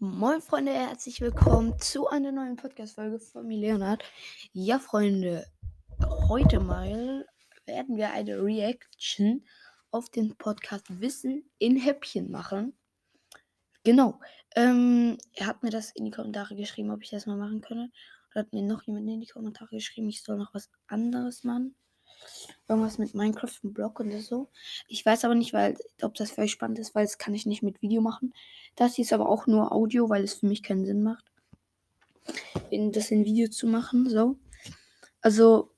Moin Freunde, herzlich willkommen zu einer neuen Podcast-Folge von mir, Leonard. Ja, Freunde, heute mal werden wir eine Reaction auf den Podcast Wissen in Häppchen machen. Genau. Ähm, er hat mir das in die Kommentare geschrieben, ob ich das mal machen könne. Da hat mir noch jemand in die Kommentare geschrieben, ich soll noch was anderes machen. Irgendwas mit Minecraft und Block und so. Ich weiß aber nicht, weil, ob das für euch spannend ist, weil das kann ich nicht mit Video machen. Das hier ist aber auch nur Audio, weil es für mich keinen Sinn macht, in, das in Video zu machen. So. Also,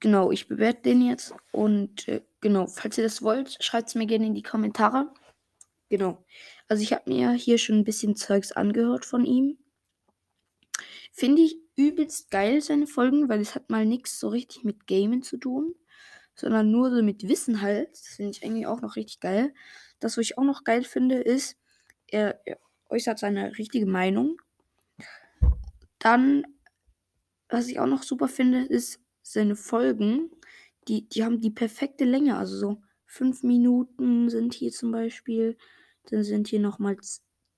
genau, ich bewerte den jetzt. Und äh, genau, falls ihr das wollt, schreibt es mir gerne in die Kommentare. Genau. Also ich habe mir hier schon ein bisschen Zeugs angehört von ihm. Finde ich übelst geil, seine Folgen, weil es hat mal nichts so richtig mit Gamen zu tun, sondern nur so mit Wissen halt. Das finde ich eigentlich auch noch richtig geil. Das, was ich auch noch geil finde, ist, er, er äußert seine richtige Meinung. Dann, was ich auch noch super finde, ist seine Folgen. Die, die haben die perfekte Länge. Also so fünf Minuten sind hier zum Beispiel. Dann sind hier nochmal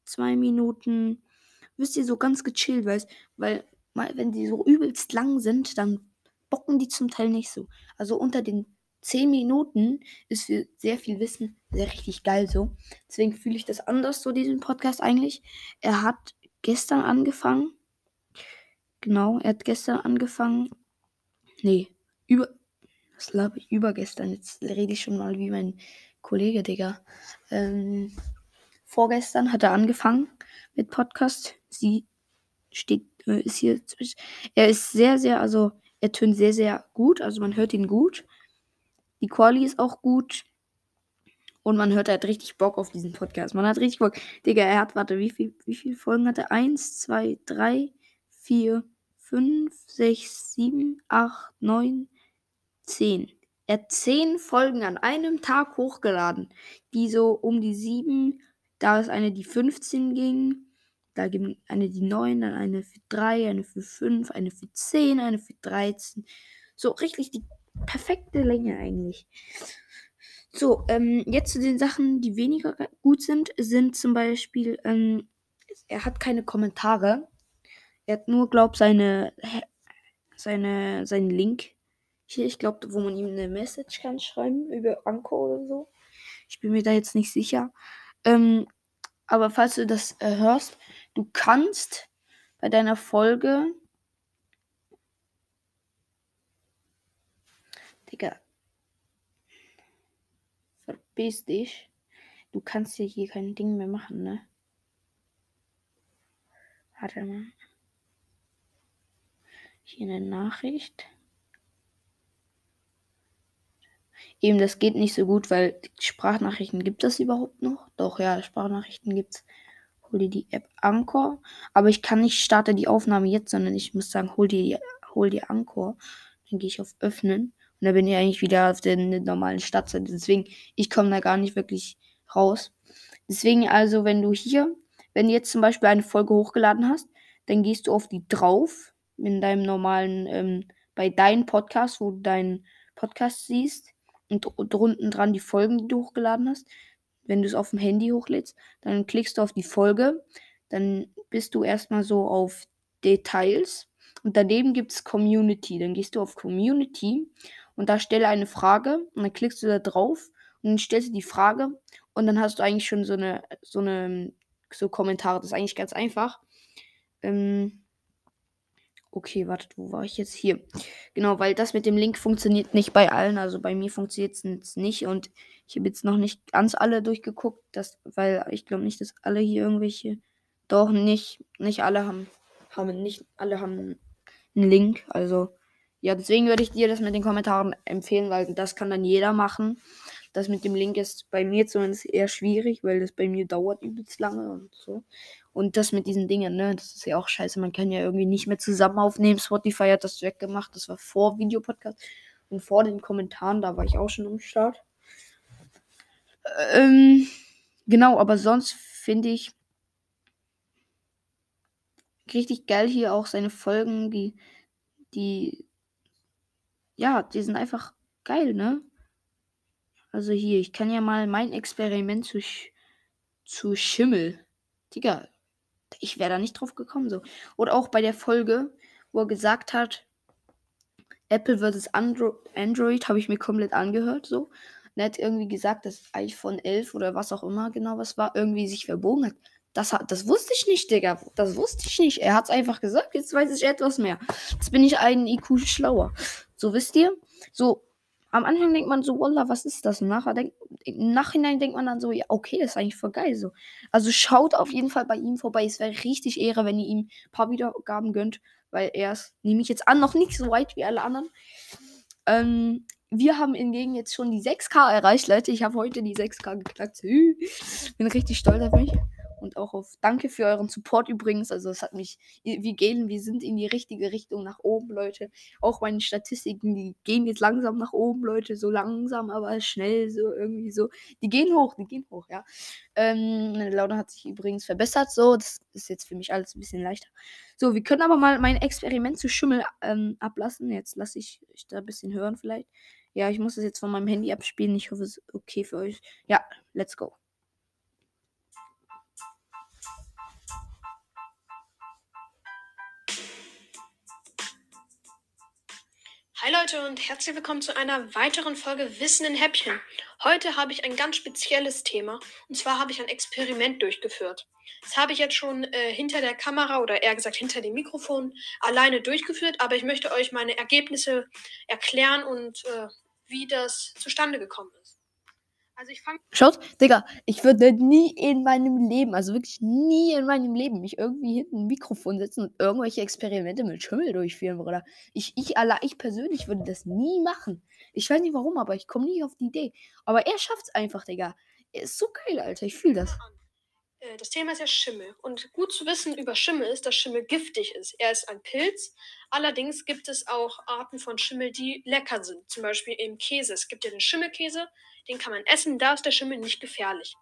zwei Minuten. Wisst ihr, so ganz gechillt, weil, weil wenn die so übelst lang sind, dann bocken die zum Teil nicht so. Also unter den 10 Minuten ist für sehr viel Wissen sehr richtig geil so. Deswegen fühle ich das anders, so diesen Podcast eigentlich. Er hat gestern angefangen. Genau, er hat gestern angefangen. Nee, über. Was glaube ich? Übergestern. Jetzt rede ich schon mal wie mein Kollege, Digga. Ähm, vorgestern hat er angefangen mit Podcast. Sie steht, äh, ist hier zwischen. Er ist sehr, sehr, also er tönt sehr, sehr gut. Also man hört ihn gut. Die Quali ist auch gut. Und man hört, er hat richtig Bock auf diesen Podcast. Man hat richtig Bock. Digga, er hat, warte, wie, viel, wie viele Folgen hat er? Eins, zwei, drei, vier, fünf, sechs, sieben, acht, neun, zehn. Er hat zehn Folgen an einem Tag hochgeladen, die so um die sieben, da ist eine, die 15 ging, da gibt eine die 9, dann eine für 3, eine für 5, eine für 10, eine für 13. So richtig die perfekte Länge eigentlich. So, ähm, jetzt zu den Sachen, die weniger gut sind, sind zum Beispiel, ähm, er hat keine Kommentare. Er hat nur, glaub, seine, seine, seinen Link. Hier, ich glaube, wo man ihm eine Message kann schreiben über Anko oder so. Ich bin mir da jetzt nicht sicher. Ähm, aber falls du das äh, hörst, du kannst bei deiner Folge Digga. Verpiss dich. Du kannst ja hier kein Ding mehr machen, ne? Warte mal. Hier eine Nachricht. Eben, das geht nicht so gut, weil Sprachnachrichten gibt es überhaupt noch? Doch, ja, Sprachnachrichten gibt's. Hol dir die App Anchor. Aber ich kann nicht starte die Aufnahme jetzt, sondern ich muss sagen, hol dir, hol dir Anchor. Dann gehe ich auf Öffnen. Und da bin ich eigentlich wieder auf der normalen Stadtseite. Deswegen, ich komme da gar nicht wirklich raus. Deswegen also, wenn du hier, wenn du jetzt zum Beispiel eine Folge hochgeladen hast, dann gehst du auf die drauf, in deinem normalen, ähm, bei deinem Podcast, wo du deinen Podcast siehst und drunten dran die Folgen, die du hochgeladen hast. Wenn du es auf dem Handy hochlädst, dann klickst du auf die Folge, dann bist du erstmal so auf Details und daneben gibt es Community. Dann gehst du auf Community und da stelle eine Frage und dann klickst du da drauf und dann stellst du die Frage und dann hast du eigentlich schon so eine, so eine, so Kommentare. Das ist eigentlich ganz einfach. Ähm, okay, wartet, wo war ich jetzt? Hier. Genau, weil das mit dem Link funktioniert nicht bei allen. Also bei mir funktioniert es jetzt nicht und ich habe jetzt noch nicht ganz alle durchgeguckt, das, weil ich glaube nicht, dass alle hier irgendwelche. Doch, nicht, nicht alle haben, haben, nicht alle haben einen Link. Also ja, deswegen würde ich dir das mit den Kommentaren empfehlen, weil das kann dann jeder machen. Das mit dem Link ist bei mir zumindest eher schwierig, weil das bei mir dauert übelst lange und so. Und das mit diesen Dingen, ne, das ist ja auch scheiße. Man kann ja irgendwie nicht mehr zusammen aufnehmen. Spotify hat das weggemacht. Das war vor Videopodcast. Und vor den Kommentaren, da war ich auch schon am Start. Ähm, genau, aber sonst finde ich richtig geil hier auch seine Folgen, die, die ja, die sind einfach geil, ne? Also hier, ich kann ja mal mein Experiment zu, Sch zu Schimmel. Digga, ich wäre da nicht drauf gekommen. So. Oder auch bei der Folge, wo er gesagt hat, Apple versus Andro Android, habe ich mir komplett angehört. So. Und er hat irgendwie gesagt, dass iPhone 11 oder was auch immer genau was war, irgendwie sich verbogen hat. Das, das wusste ich nicht, Digga. Das wusste ich nicht. Er hat es einfach gesagt. Jetzt weiß ich etwas mehr. Jetzt bin ich einen IQ schlauer. So wisst ihr? So, am Anfang denkt man so, Wallah, was ist das? Und nachher denk, im Nachhinein denkt man dann so, ja, okay, das ist eigentlich voll geil. So. Also schaut auf jeden Fall bei ihm vorbei. Es wäre richtig Ehre, wenn ihr ihm ein paar Wiedergaben gönnt, weil er ist, nehme ich jetzt an, noch nicht so weit wie alle anderen. Ähm, wir haben hingegen jetzt schon die 6K erreicht, Leute. Ich habe heute die 6K geknackt. Bin richtig stolz auf mich und auch auf Danke für euren Support übrigens. Also es hat mich, wir gehen, wir sind in die richtige Richtung nach oben, Leute. Auch meine Statistiken, die gehen jetzt langsam nach oben, Leute. So langsam, aber schnell, so irgendwie so. Die gehen hoch, die gehen hoch, ja. Ähm, meine Laune hat sich übrigens verbessert, so. Das ist jetzt für mich alles ein bisschen leichter. So, wir können aber mal mein Experiment zu Schimmel ähm, ablassen. Jetzt lasse ich euch da ein bisschen hören vielleicht. Ja, ich muss das jetzt von meinem Handy abspielen. Ich hoffe, es ist okay für euch. Ja, let's go. Hi Leute und herzlich willkommen zu einer weiteren Folge Wissen in Häppchen. Heute habe ich ein ganz spezielles Thema und zwar habe ich ein Experiment durchgeführt. Das habe ich jetzt schon äh, hinter der Kamera oder eher gesagt hinter dem Mikrofon alleine durchgeführt, aber ich möchte euch meine Ergebnisse erklären und äh, wie das zustande gekommen ist. Also ich fange. Schaut, Digga, ich würde nie in meinem Leben, also wirklich nie in meinem Leben, mich irgendwie hinten ein Mikrofon setzen und irgendwelche Experimente mit Schimmel durchführen, Bruder. Ich, ich, allein, ich persönlich würde das nie machen. Ich weiß nicht warum, aber ich komme nie auf die Idee. Aber er schafft es einfach, Digga. Er ist so geil, Alter. Ich fühle das. Äh, das Thema ist ja Schimmel. Und gut zu wissen über Schimmel ist, dass Schimmel giftig ist. Er ist ein Pilz. Allerdings gibt es auch Arten von Schimmel, die lecker sind. Zum Beispiel im Käse. Es gibt ja den Schimmelkäse den kann man essen, da ist der Schimmel nicht gefährlich.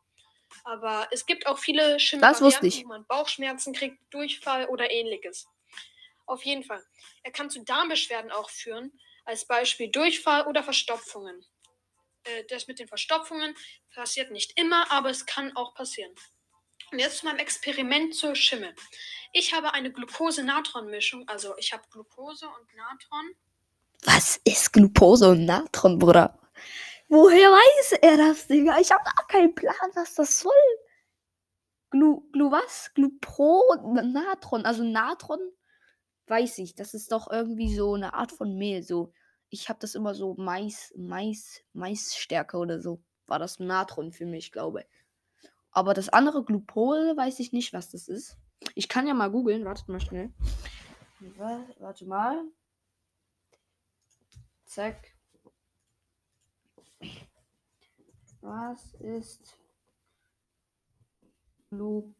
Aber es gibt auch viele Schimmel, wo man Bauchschmerzen kriegt, Durchfall oder ähnliches. Auf jeden Fall. Er kann zu Darmbeschwerden auch führen, als Beispiel Durchfall oder Verstopfungen. Äh, das mit den Verstopfungen passiert nicht immer, aber es kann auch passieren. Und jetzt zu meinem Experiment zur Schimmel. Ich habe eine Glucose-Natron-Mischung, also ich habe Glucose und Natron. Was ist Glucose und Natron, Bruder? Woher weiß er das, Digga? Ich habe gar keinen Plan, was das soll. Glu, Glu was? Glupro, Natron. Also Natron weiß ich. Das ist doch irgendwie so eine Art von Mehl. So, ich habe das immer so Mais, Mais, Maisstärke oder so. War das Natron für mich, glaube ich. Aber das andere Glupol weiß ich nicht, was das ist. Ich kann ja mal googeln. Wartet mal schnell. Warte mal. Zack. Was ist Glucose?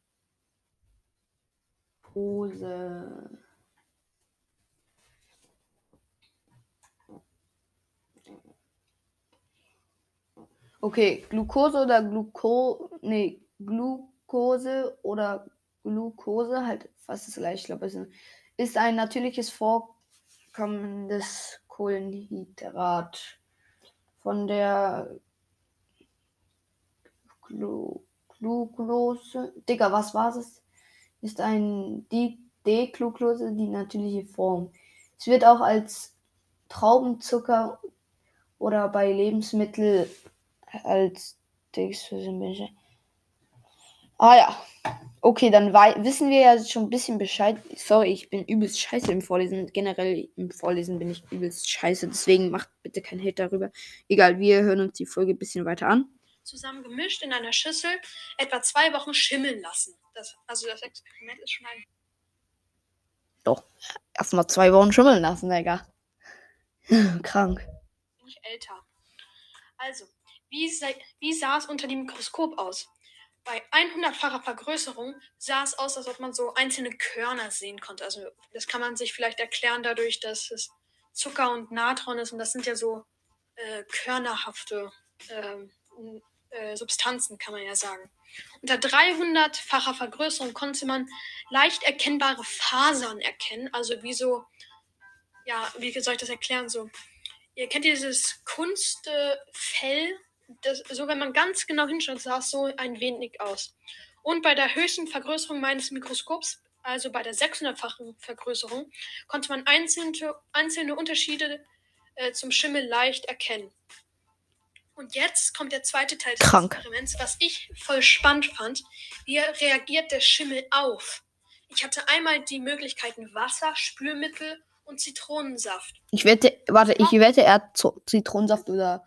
Okay, Glucose oder Gluco, nee, Glucose oder Glucose, halt fast das gleiche, ich glaube, es ist ein natürliches vorkommendes Kohlenhydrat von der Glucose. Digga, was war es? Ist ein D-Glucose, die natürliche Form. Es wird auch als Traubenzucker oder bei Lebensmitteln als Ah ja. Okay, dann wissen wir ja schon ein bisschen Bescheid. Sorry, ich bin übelst scheiße im Vorlesen. Generell im Vorlesen bin ich übelst scheiße. Deswegen macht bitte kein Hate darüber. Egal, wir hören uns die Folge ein bisschen weiter an zusammen gemischt in einer Schüssel etwa zwei Wochen schimmeln lassen. Das, also das Experiment ist schon ein. Doch, erstmal zwei Wochen schimmeln lassen, Digga. Krank. Bin ich älter. Also, wie, wie sah es unter dem Mikroskop aus? Bei 100-facher Vergrößerung sah es aus, als ob man so einzelne Körner sehen konnte. Also, das kann man sich vielleicht erklären dadurch, dass es Zucker und Natron ist und das sind ja so äh, körnerhafte äh, äh, Substanzen, kann man ja sagen. Unter 300-facher Vergrößerung konnte man leicht erkennbare Fasern erkennen. Also wie so, ja, wie soll ich das erklären? So, ihr kennt dieses Kunstfell, das, so wenn man ganz genau hinschaut, sah es so ein wenig aus. Und bei der höchsten Vergrößerung meines Mikroskops, also bei der 600-fachen Vergrößerung, konnte man einzelne, einzelne Unterschiede äh, zum Schimmel leicht erkennen. Und jetzt kommt der zweite Teil des Krank. Experiments, was ich voll spannend fand. Wie reagiert der Schimmel auf? Ich hatte einmal die Möglichkeiten Wasser, Spülmittel und Zitronensaft. Ich wette, warte, ich wette, er hat Zitronensaft oder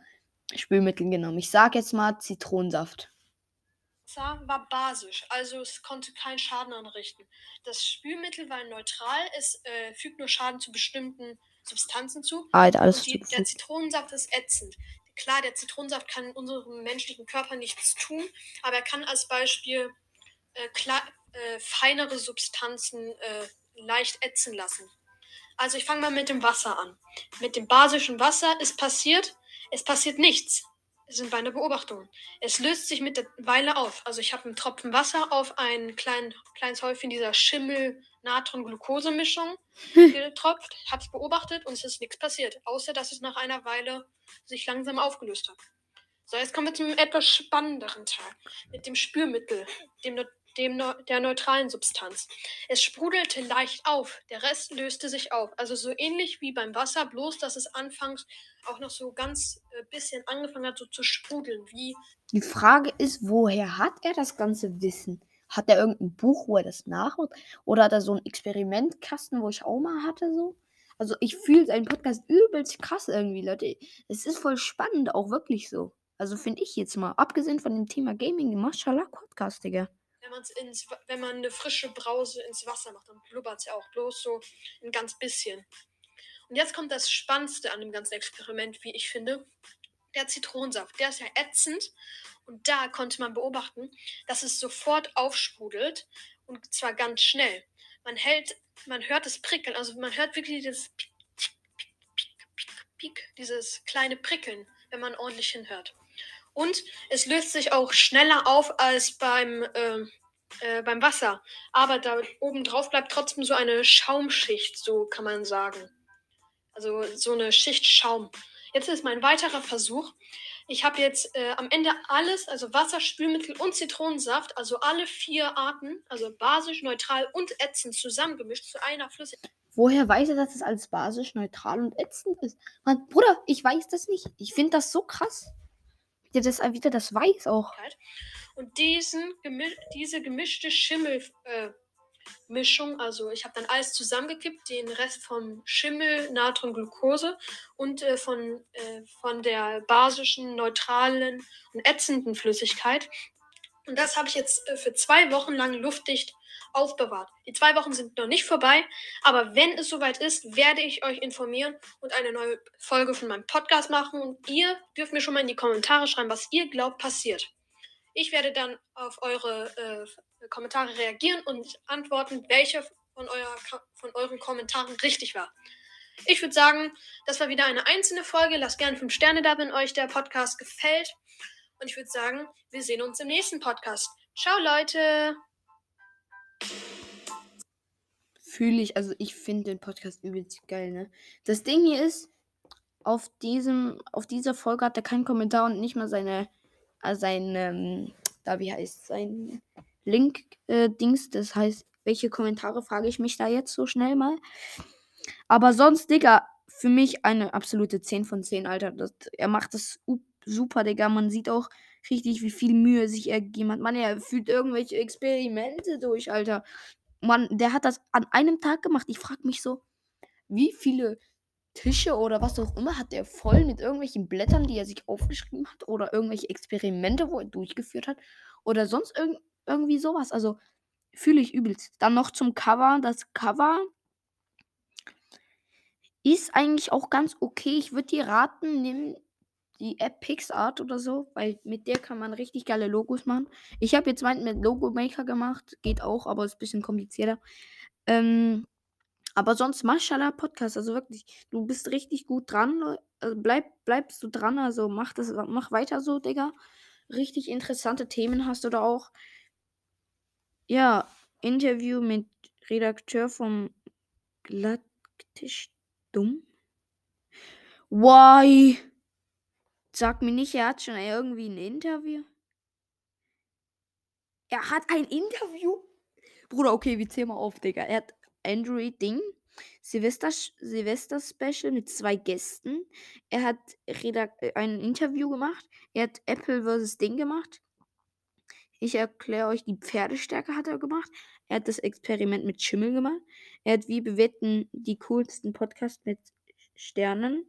Spülmittel genommen. Ich sag jetzt mal Zitronensaft. Wasser war basisch, also es konnte keinen Schaden anrichten. Das Spülmittel war neutral, es äh, fügt nur Schaden zu bestimmten Substanzen zu. Alter, alles Und die, der. Zitronensaft ist ätzend. Klar, der Zitronensaft kann unserem menschlichen Körper nichts tun, aber er kann als Beispiel äh, klar, äh, feinere Substanzen äh, leicht ätzen lassen. Also ich fange mal mit dem Wasser an. Mit dem basischen Wasser ist passiert, es passiert nichts. Sind meine Beobachtungen. Es löst sich mit der Weile auf. Also ich habe einen Tropfen Wasser auf ein klein, kleines Häufchen dieser Schimmel-Natron-Glucose-Mischung getropft, habe es beobachtet und es ist nichts passiert, außer dass es nach einer Weile sich langsam aufgelöst hat. So, jetzt kommen wir zum etwas spannenderen Teil mit dem Spülmittel, dem, dem neu- der neutralen Substanz. Es sprudelte leicht auf, der Rest löste sich auf. Also so ähnlich wie beim Wasser, bloß dass es anfangs auch noch so ganz äh, bisschen angefangen hat, so zu sprudeln, wie Die Frage ist, woher hat er das ganze Wissen? Hat er irgendein Buch, wo er das nachholt? Oder hat er so einen Experimentkasten, wo ich auch mal hatte, so? Also ich fühle seinen Podcast übelst krass irgendwie, Leute. Es ist voll spannend, auch wirklich so. Also finde ich jetzt mal, abgesehen von dem Thema Gaming, Mashallah Podcast, Digga. Wenn, man's ins, wenn man eine frische Brause ins Wasser macht, dann blubbert es ja auch bloß so ein ganz bisschen. Und jetzt kommt das Spannendste an dem ganzen Experiment, wie ich finde. Der Zitronensaft, der ist ja ätzend. Und da konnte man beobachten, dass es sofort aufsprudelt und zwar ganz schnell. Man hält, man hört es prickeln, also man hört wirklich dieses Piek, Piek, Piek, Piek, dieses kleine Prickeln, wenn man ordentlich hinhört. Und es löst sich auch schneller auf als beim, ähm, äh, beim Wasser. Aber da oben drauf bleibt trotzdem so eine Schaumschicht, so kann man sagen. Also so eine Schicht Schaum. Jetzt ist mein weiterer Versuch. Ich habe jetzt äh, am Ende alles, also Wasser, Spülmittel und Zitronensaft, also alle vier Arten, also basisch, neutral und ätzend zusammengemischt zu einer Flüssigkeit. Woher weiß er, dass es alles basisch, neutral und ätzend ist? Mann, Bruder, ich weiß das nicht. Ich finde das so krass. Der das, wie der das weiß auch. Und diesen, diese gemischte Schimmel, äh, also ich habe dann alles zusammengekippt, den Rest vom Schimmel, Natron, Glucose und äh, von, äh, von der basischen, neutralen und ätzenden Flüssigkeit. Und das habe ich jetzt äh, für zwei Wochen lang luftdicht aufbewahrt. Die zwei Wochen sind noch nicht vorbei, aber wenn es soweit ist, werde ich euch informieren und eine neue Folge von meinem Podcast machen. Und ihr dürft mir schon mal in die Kommentare schreiben, was ihr glaubt passiert. Ich werde dann auf eure äh, Kommentare reagieren und antworten, welche von, euer, von euren Kommentaren richtig war. Ich würde sagen, das war wieder eine einzelne Folge. Lasst gerne 5 Sterne da, wenn euch der Podcast gefällt. Und ich würde sagen, wir sehen uns im nächsten Podcast. Ciao, Leute! Fühle ich, also ich finde den Podcast übelst geil, ne? Das Ding hier ist, auf diesem, auf dieser Folge hat er keinen Kommentar und nicht mal seine, äh, sein, ähm, da wie heißt sein Link-Dings. das heißt, welche Kommentare frage ich mich da jetzt so schnell mal? Aber sonst, Digga, für mich eine absolute 10 von 10, Alter. Das, er macht das super, Digga. Man sieht auch richtig, wie viel Mühe sich er gegeben hat. Mann, er führt irgendwelche Experimente durch, Alter. Mann, der hat das an einem Tag gemacht. Ich frage mich so, wie viele Tische oder was auch immer hat er voll mit irgendwelchen Blättern, die er sich aufgeschrieben hat oder irgendwelche Experimente, wo er durchgeführt hat oder sonst irg irgendwie sowas. Also fühle ich übelst. Dann noch zum Cover. Das Cover ist eigentlich auch ganz okay. Ich würde dir raten, nimm die App PixArt oder so, weil mit der kann man richtig geile Logos machen. Ich habe jetzt meinen mit Logo Maker gemacht, geht auch, aber ist ein bisschen komplizierter. Ähm, aber sonst Mashallah Podcast, also wirklich, du bist richtig gut dran. Also bleib, bleibst du dran, also mach das, mach weiter so, Digga. Richtig interessante Themen hast du da auch. Ja, Interview mit Redakteur vom Glatttisch Dumm. Why? Sag mir nicht, er hat schon irgendwie ein Interview. Er hat ein Interview. Bruder, okay, wir zählen mal auf, Digga. Er hat Android Ding. Silvester, Silvester Special mit zwei Gästen. Er hat Redak äh, ein Interview gemacht. Er hat Apple vs. Ding gemacht. Ich erkläre euch, die Pferdestärke hat er gemacht. Er hat das Experiment mit Schimmel gemacht. Er hat wie bewerten die coolsten Podcasts mit Sternen.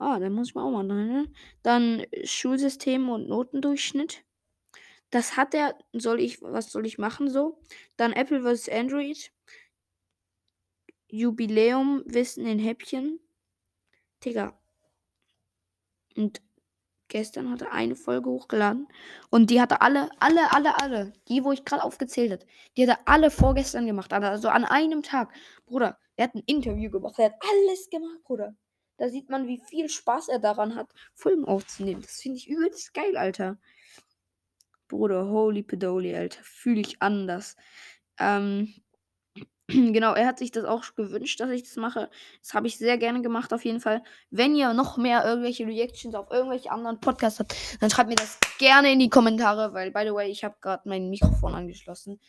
Ah, da muss ich mal auch mal dran. Dann Schulsystem und Notendurchschnitt. Das hat er. Soll ich, was soll ich machen so? Dann Apple vs. Android. Jubiläum, Wissen in Häppchen. Digga. Und gestern hat er eine Folge hochgeladen. Und die hatte alle, alle, alle, alle. Die, wo ich gerade aufgezählt habe. Die hat er alle vorgestern gemacht. Also an einem Tag. Bruder, er hat ein Interview gemacht. Er hat alles gemacht, Bruder. Da sieht man, wie viel Spaß er daran hat, Folgen aufzunehmen. Das finde ich übelst geil, Alter. Bruder, holy pedoli, Alter. Fühle ich anders. Ähm, Genau, er hat sich das auch gewünscht, dass ich das mache. Das habe ich sehr gerne gemacht, auf jeden Fall. Wenn ihr noch mehr irgendwelche Reactions auf irgendwelche anderen Podcasts habt, dann schreibt mir das gerne in die Kommentare, weil, by the way, ich habe gerade mein Mikrofon angeschlossen.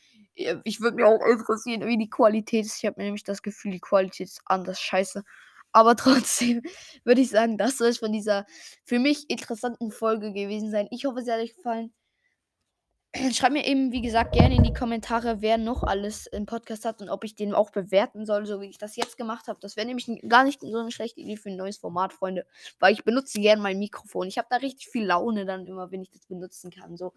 Ich würde mir auch interessieren, wie die Qualität ist. Ich habe nämlich das Gefühl, die Qualität ist anders scheiße. Aber trotzdem würde ich sagen, das soll es von dieser für mich interessanten Folge gewesen sein. Ich hoffe, es hat euch gefallen. Schreibt mir eben, wie gesagt, gerne in die Kommentare, wer noch alles im Podcast hat und ob ich den auch bewerten soll, so wie ich das jetzt gemacht habe. Das wäre nämlich gar nicht so eine schlechte Idee für ein neues Format, Freunde. Weil ich benutze gerne mein Mikrofon. Ich habe da richtig viel Laune dann immer, wenn ich das benutzen kann. So.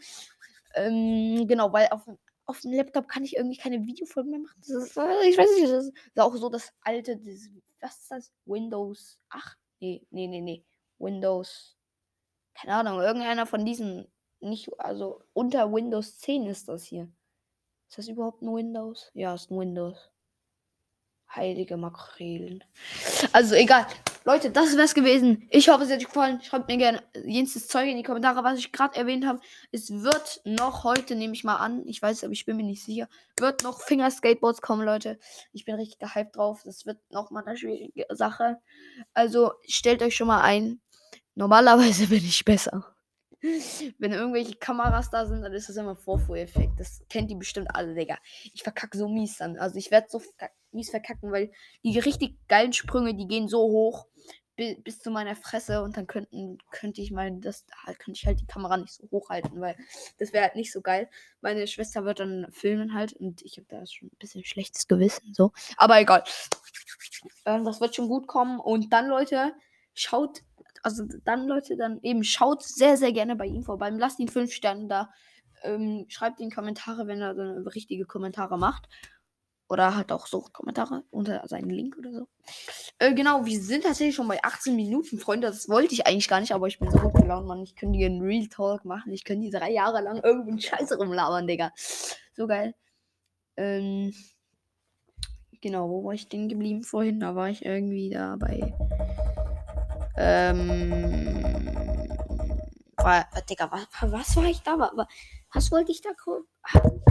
Ähm, genau, weil auf, auf dem Laptop kann ich irgendwie keine Videofolgen mehr machen. Ist, äh, ich weiß nicht, das ist auch so das alte, das, was ist das? Windows 8? Nee, nee, nee, nee. Windows. Keine Ahnung, irgendeiner von diesen nicht, also unter Windows 10 ist das hier. Ist das überhaupt ein Windows? Ja, ist ein Windows. Heilige Makrelen. Also egal. Leute, das wäre es gewesen. Ich hoffe, es hat euch gefallen. Schreibt mir gerne jenes Zeug in die Kommentare, was ich gerade erwähnt habe. Es wird noch heute, nehme ich mal an, ich weiß, aber ich bin mir nicht sicher, wird noch Fingerskateboards kommen, Leute. Ich bin richtig gehypt drauf. Das wird noch mal eine schwierige Sache. Also stellt euch schon mal ein. Normalerweise bin ich besser. Wenn irgendwelche Kameras da sind, dann ist das immer Vorfuhreffekt. Das kennt ihr bestimmt alle, Digga. Ich verkacke so mies dann. Also ich werde so mies verkacken, weil die richtig geilen Sprünge, die gehen so hoch bis, bis zu meiner Fresse und dann könnten, könnte ich mal das, halt, könnte ich halt die Kamera nicht so hochhalten, weil das wäre halt nicht so geil. Meine Schwester wird dann filmen halt und ich habe da schon ein bisschen schlechtes Gewissen, so. Aber egal. Ähm, das wird schon gut kommen und dann, Leute, schaut also dann, Leute, dann eben schaut sehr, sehr gerne bei ihm vorbei. Lasst ihn fünf Sterne da. Ähm, schreibt in Kommentare, wenn er dann richtige Kommentare macht. Oder halt auch so Kommentare unter seinen Link oder so. Äh, genau, wir sind tatsächlich schon bei 18 Minuten, Freunde. Das wollte ich eigentlich gar nicht, aber ich bin so gut gelaunt, Mann. Ich könnte hier einen Real Talk machen. Ich könnte die drei Jahre lang irgendeinen Scheiße rumlabern, Digga. So geil. Ähm, genau, wo war ich denn geblieben vorhin? Da war ich irgendwie da bei ähm. War, Digga, was, was war ich da? Was, was wollte ich da?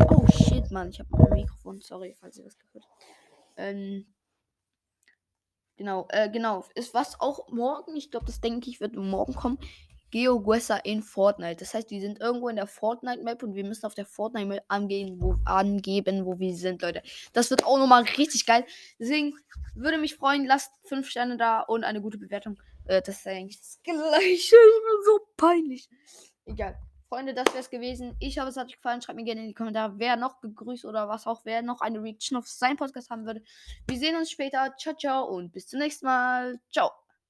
Oh shit, Mann. Ich habe mein Mikrofon. Sorry, falls ihr das gehört. Ähm. Genau, äh, genau. Ist was auch morgen, ich glaube, das denke ich, wird morgen kommen. GeoGuessr in Fortnite. Das heißt, wir sind irgendwo in der Fortnite-Map und wir müssen auf der Fortnite-Map angehen, wo, angeben, wo wir sind, Leute. Das wird auch nochmal richtig geil. Deswegen würde mich freuen, lasst 5 Sterne da und eine gute Bewertung. Äh, das ist eigentlich das Gleiche. Ich bin so peinlich. Egal. Freunde, das wäre es gewesen. Ich hoffe, es hat euch gefallen. Schreibt mir gerne in die Kommentare, wer noch gegrüßt oder was auch, wer noch eine Reaction auf seinen Podcast haben würde. Wir sehen uns später. Ciao, ciao und bis zum nächsten Mal. Ciao.